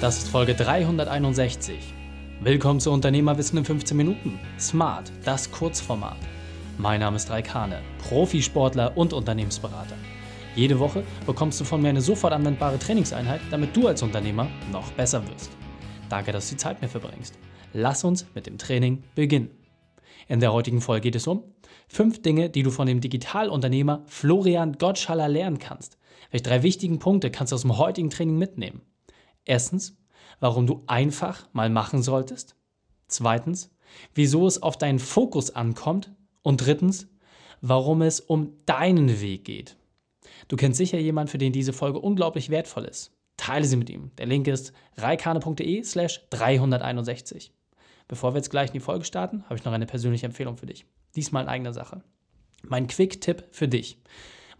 Das ist Folge 361. Willkommen zu Unternehmerwissen in 15 Minuten. Smart, das Kurzformat. Mein Name ist Raikane, Profisportler und Unternehmensberater. Jede Woche bekommst du von mir eine sofort anwendbare Trainingseinheit, damit du als Unternehmer noch besser wirst. Danke, dass du die Zeit mir verbringst. Lass uns mit dem Training beginnen. In der heutigen Folge geht es um fünf Dinge, die du von dem Digitalunternehmer Florian Gottschaller lernen kannst. Welche drei wichtigen Punkte kannst du aus dem heutigen Training mitnehmen? Erstens, warum du einfach mal machen solltest. Zweitens, wieso es auf deinen Fokus ankommt. Und drittens, warum es um deinen Weg geht. Du kennst sicher jemanden, für den diese Folge unglaublich wertvoll ist. Teile sie mit ihm. Der Link ist reikane.de slash 361. Bevor wir jetzt gleich in die Folge starten, habe ich noch eine persönliche Empfehlung für dich. Diesmal in eigener Sache. Mein Quick-Tipp für dich.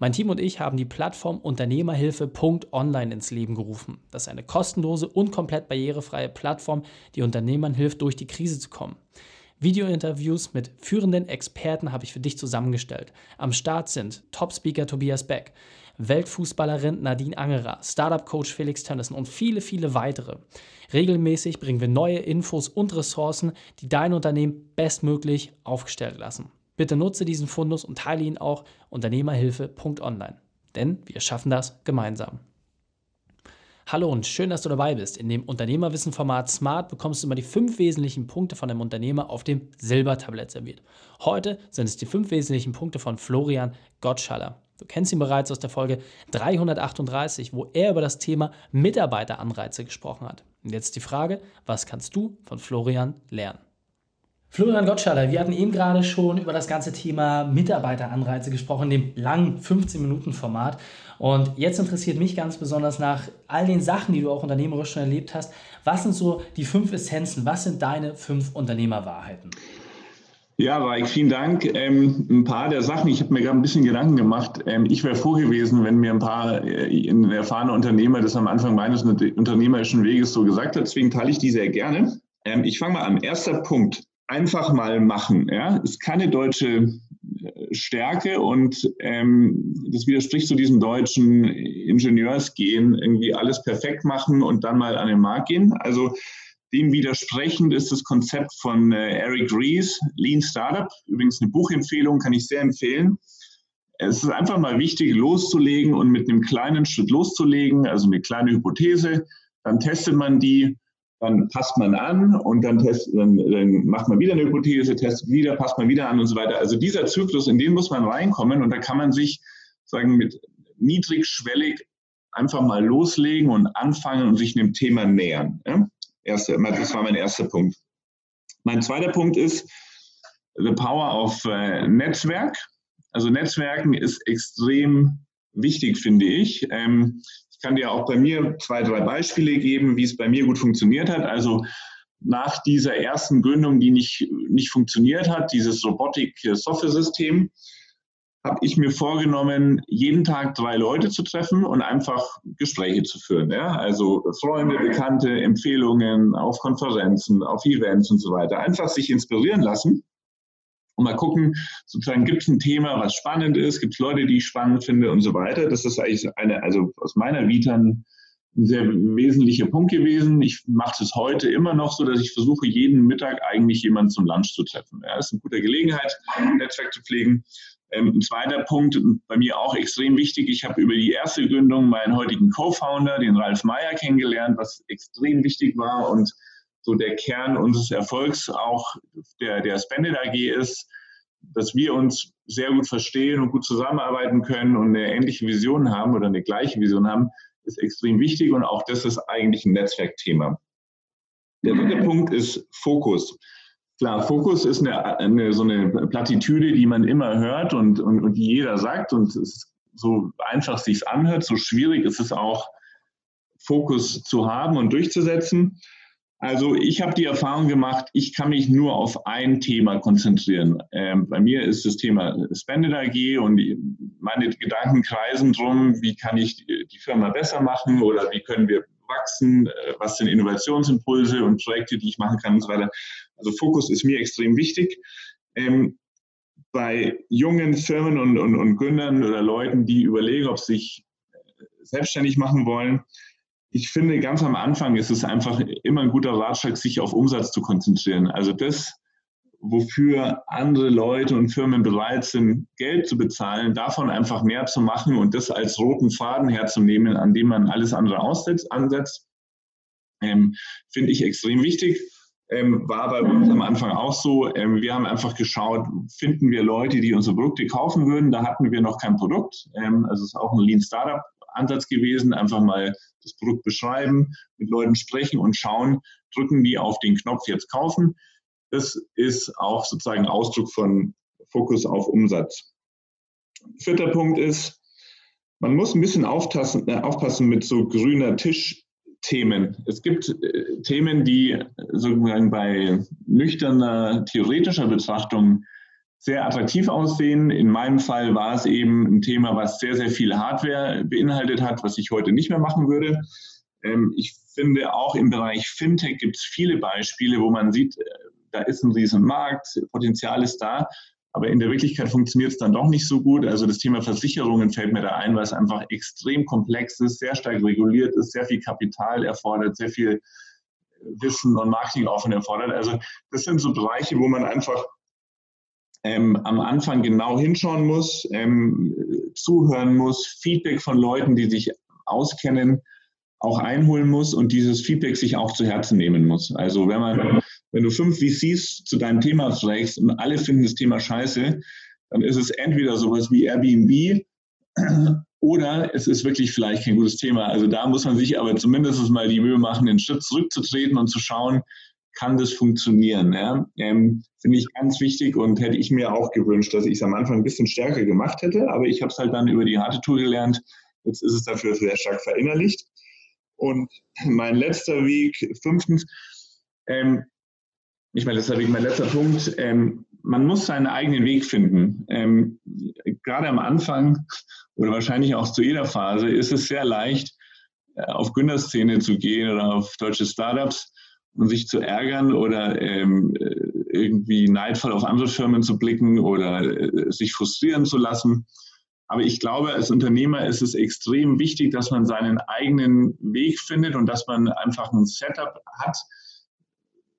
Mein Team und ich haben die Plattform Unternehmerhilfe.online ins Leben gerufen. Das ist eine kostenlose und komplett barrierefreie Plattform, die Unternehmern hilft, durch die Krise zu kommen. Videointerviews mit führenden Experten habe ich für dich zusammengestellt. Am Start sind Top-Speaker Tobias Beck, Weltfußballerin Nadine Angerer, Startup-Coach Felix Tönnissen und viele, viele weitere. Regelmäßig bringen wir neue Infos und Ressourcen, die dein Unternehmen bestmöglich aufgestellt lassen. Bitte nutze diesen Fundus und teile ihn auch unternehmerhilfe.online. Denn wir schaffen das gemeinsam. Hallo und schön, dass du dabei bist. In dem Unternehmerwissen-Format Smart bekommst du immer die fünf wesentlichen Punkte von einem Unternehmer auf dem Silbertablett serviert. Heute sind es die fünf wesentlichen Punkte von Florian Gottschaller. Du kennst ihn bereits aus der Folge 338, wo er über das Thema Mitarbeiteranreize gesprochen hat. Und jetzt die Frage, was kannst du von Florian lernen? Florian Gottschaller, wir hatten eben gerade schon über das ganze Thema Mitarbeiteranreize gesprochen, dem langen 15-Minuten-Format. Und jetzt interessiert mich ganz besonders nach all den Sachen, die du auch unternehmerisch schon erlebt hast, was sind so die fünf Essenzen, was sind deine fünf Unternehmerwahrheiten? Ja, Raik, vielen Dank. Ähm, ein paar der Sachen, ich habe mir gerade ein bisschen Gedanken gemacht. Ähm, ich wäre froh gewesen, wenn mir ein paar äh, erfahrene Unternehmer das am Anfang meines unternehmerischen Weges so gesagt hat. Deswegen teile ich die sehr gerne. Ähm, ich fange mal an. Erster Punkt einfach mal machen. Ja? Ist keine deutsche äh, Stärke und ähm, das widerspricht zu diesem deutschen Ingenieursgehen, irgendwie alles perfekt machen und dann mal an den Markt gehen. Also dem widersprechend ist das Konzept von äh, Eric Ries, Lean Startup. Übrigens eine Buchempfehlung, kann ich sehr empfehlen. Es ist einfach mal wichtig, loszulegen und mit einem kleinen Schritt loszulegen, also eine kleine Hypothese. Dann testet man die dann passt man an und dann, test, dann, dann macht man wieder eine Hypothese, testet wieder, passt man wieder an und so weiter. Also dieser Zyklus, in den muss man reinkommen und da kann man sich sagen mit niedrigschwellig einfach mal loslegen und anfangen und sich dem Thema nähern. Erste, das war mein erster Punkt. Mein zweiter Punkt ist the power of äh, Netzwerk. Also Netzwerken ist extrem wichtig, finde ich. Ähm, ich kann dir auch bei mir zwei, drei Beispiele geben, wie es bei mir gut funktioniert hat. Also nach dieser ersten Gründung, die nicht, nicht funktioniert hat, dieses Robotik-Software-System, habe ich mir vorgenommen, jeden Tag drei Leute zu treffen und einfach Gespräche zu führen. Ja? Also Freunde, Bekannte, Empfehlungen auf Konferenzen, auf Events und so weiter. Einfach sich inspirieren lassen und mal gucken, sozusagen, gibt es ein Thema, was spannend ist, gibt es Leute, die ich spannend finde und so weiter. Das ist eigentlich eine, also aus meiner Vita ein, sehr wesentlicher Punkt gewesen. Ich mache es heute immer noch so, dass ich versuche, jeden Mittag eigentlich jemanden zum Lunch zu treffen. Ja, das ist eine gute Gelegenheit, ein Netzwerk zu pflegen. Ähm, ein zweiter Punkt, bei mir auch extrem wichtig, ich habe über die erste Gründung meinen heutigen Co-Founder, den Ralf Meyer, kennengelernt, was extrem wichtig war und so der Kern unseres Erfolgs auch der, der Spended AG ist, dass wir uns sehr gut verstehen und gut zusammenarbeiten können und eine ähnliche Vision haben oder eine gleiche Vision haben, ist extrem wichtig und auch das ist eigentlich ein Netzwerkthema. Der dritte Punkt ist Fokus. Klar, Fokus ist eine, eine, so eine Plattitüde, die man immer hört und, und, und die jeder sagt und so einfach sich anhört, so schwierig ist es auch, Fokus zu haben und durchzusetzen. Also ich habe die Erfahrung gemacht, ich kann mich nur auf ein Thema konzentrieren. Ähm, bei mir ist das Thema Spended AG und meine Gedanken kreisen drum, wie kann ich die, die Firma besser machen oder wie können wir wachsen, äh, was sind Innovationsimpulse und Projekte, die ich machen kann und so weiter. Also Fokus ist mir extrem wichtig. Ähm, bei jungen Firmen und, und, und Gründern oder Leuten, die überlegen, ob sie sich äh, selbstständig machen wollen, ich finde, ganz am Anfang ist es einfach immer ein guter Ratschlag, sich auf Umsatz zu konzentrieren. Also das, wofür andere Leute und Firmen bereit sind, Geld zu bezahlen, davon einfach mehr zu machen und das als roten Faden herzunehmen, an dem man alles andere aussetzt, ansetzt, ähm, finde ich extrem wichtig. Ähm, war bei uns am Anfang auch so. Ähm, wir haben einfach geschaut, finden wir Leute, die unsere Produkte kaufen würden. Da hatten wir noch kein Produkt. Ähm, also es ist auch ein Lean Startup Ansatz gewesen, einfach mal das Produkt beschreiben, mit Leuten sprechen und schauen, drücken die auf den Knopf jetzt kaufen. Das ist auch sozusagen Ausdruck von Fokus auf Umsatz. Vierter Punkt ist, man muss ein bisschen aufpassen, äh, aufpassen mit so grüner Tisch-Themen. Es gibt äh, Themen, die sozusagen bei nüchterner theoretischer Betrachtung sehr attraktiv aussehen. In meinem Fall war es eben ein Thema, was sehr, sehr viel Hardware beinhaltet hat, was ich heute nicht mehr machen würde. Ähm, ich finde auch im Bereich Fintech gibt es viele Beispiele, wo man sieht, äh, da ist ein riesen Markt, Potenzial ist da, aber in der Wirklichkeit funktioniert es dann doch nicht so gut. Also das Thema Versicherungen fällt mir da ein, weil es einfach extrem komplex ist, sehr stark reguliert ist, sehr viel Kapital erfordert, sehr viel Wissen und Marketingaufwand erfordert. Also das sind so Bereiche, wo man einfach ähm, am Anfang genau hinschauen muss, ähm, zuhören muss, Feedback von Leuten, die sich auskennen, auch einholen muss und dieses Feedback sich auch zu Herzen nehmen muss. Also wenn man, wenn du fünf VCs zu deinem Thema trägst und alle finden das Thema scheiße, dann ist es entweder sowas wie Airbnb oder es ist wirklich vielleicht kein gutes Thema. Also da muss man sich aber zumindest mal die Mühe machen, einen Schritt zurückzutreten und zu schauen, kann das funktionieren? Ja? Ähm, Finde ich ganz wichtig und hätte ich mir auch gewünscht, dass ich es am Anfang ein bisschen stärker gemacht hätte, aber ich habe es halt dann über die harte Tour gelernt. Jetzt ist es dafür sehr stark verinnerlicht. Und mein letzter Weg, fünftens, ähm, nicht mein letzter Weg, mein letzter Punkt, ähm, man muss seinen eigenen Weg finden. Ähm, gerade am Anfang oder wahrscheinlich auch zu jeder Phase ist es sehr leicht, äh, auf Gründerszene zu gehen oder auf deutsche Startups und sich zu ärgern oder ähm, äh, irgendwie neidvoll auf andere Firmen zu blicken oder äh, sich frustrieren zu lassen. Aber ich glaube, als Unternehmer ist es extrem wichtig, dass man seinen eigenen Weg findet und dass man einfach ein Setup hat,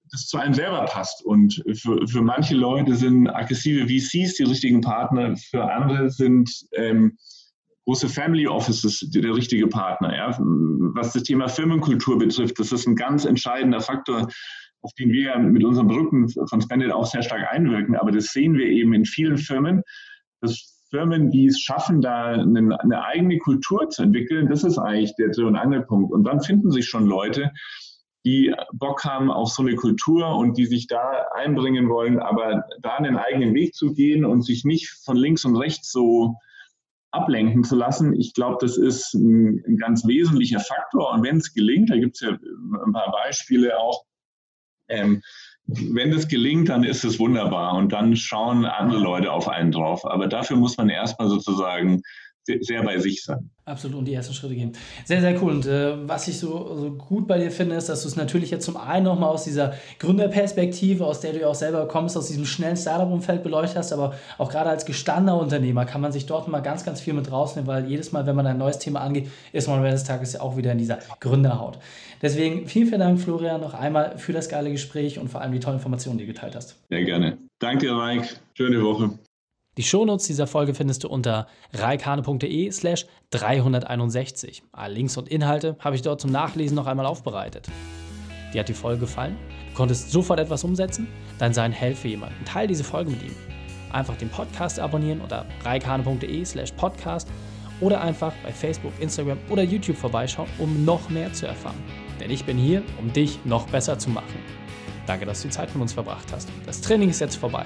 das zu einem selber passt. Und für, für manche Leute sind aggressive VCs die richtigen Partner, für andere sind ähm, große Family Offices der richtige Partner. Ja. Was das Thema Firmenkultur betrifft, das ist ein ganz entscheidender Faktor, auf den wir mit unseren Produkten von Spendit auch sehr stark einwirken. Aber das sehen wir eben in vielen Firmen, dass Firmen, die es schaffen, da eine, eine eigene Kultur zu entwickeln, das ist eigentlich der Dreh- und Angelpunkt. Und dann finden sich schon Leute, die Bock haben auf so eine Kultur und die sich da einbringen wollen, aber da einen eigenen Weg zu gehen und sich nicht von links und rechts so ablenken zu lassen. Ich glaube, das ist ein, ein, ganz wesentlicher Faktor. Und wenn es gelingt, da gibt es ja ein paar Beispiele auch, ähm, wenn das gelingt, dann ist es wunderbar und dann schauen andere Leute auf einen drauf. Aber dafür muss man erstmal sozusagen sehr bei sich sein. Absolut und die ersten Schritte gehen. Sehr, sehr cool. Und äh, was ich so, so gut bei dir finde, ist, dass du es natürlich jetzt zum einen nochmal aus dieser Gründerperspektive, aus der du ja auch selber kommst, aus diesem schnellen Startup-Umfeld beleuchtet hast, aber auch gerade als gestandener Unternehmer kann man sich dort mal ganz, ganz viel mit rausnehmen, weil jedes Mal, wenn man ein neues Thema angeht, ist man am Ende des Tages ja auch wieder in dieser Gründerhaut. Deswegen vielen, vielen Dank, Florian, noch einmal für das geile Gespräch und vor allem die tollen Informationen, die du geteilt hast. Sehr gerne. Danke Mike. Schöne Woche. Die Shownotes dieser Folge findest du unter reikane.de slash 361. Alle Links und Inhalte habe ich dort zum Nachlesen noch einmal aufbereitet. Dir hat die Folge gefallen? Du konntest sofort etwas umsetzen? Dann sei ein Held für jemanden. Teil diese Folge mit ihm. Einfach den Podcast abonnieren unter reikane.de slash podcast oder einfach bei Facebook, Instagram oder YouTube vorbeischauen, um noch mehr zu erfahren. Denn ich bin hier, um dich noch besser zu machen. Danke, dass du die Zeit mit uns verbracht hast. Das Training ist jetzt vorbei.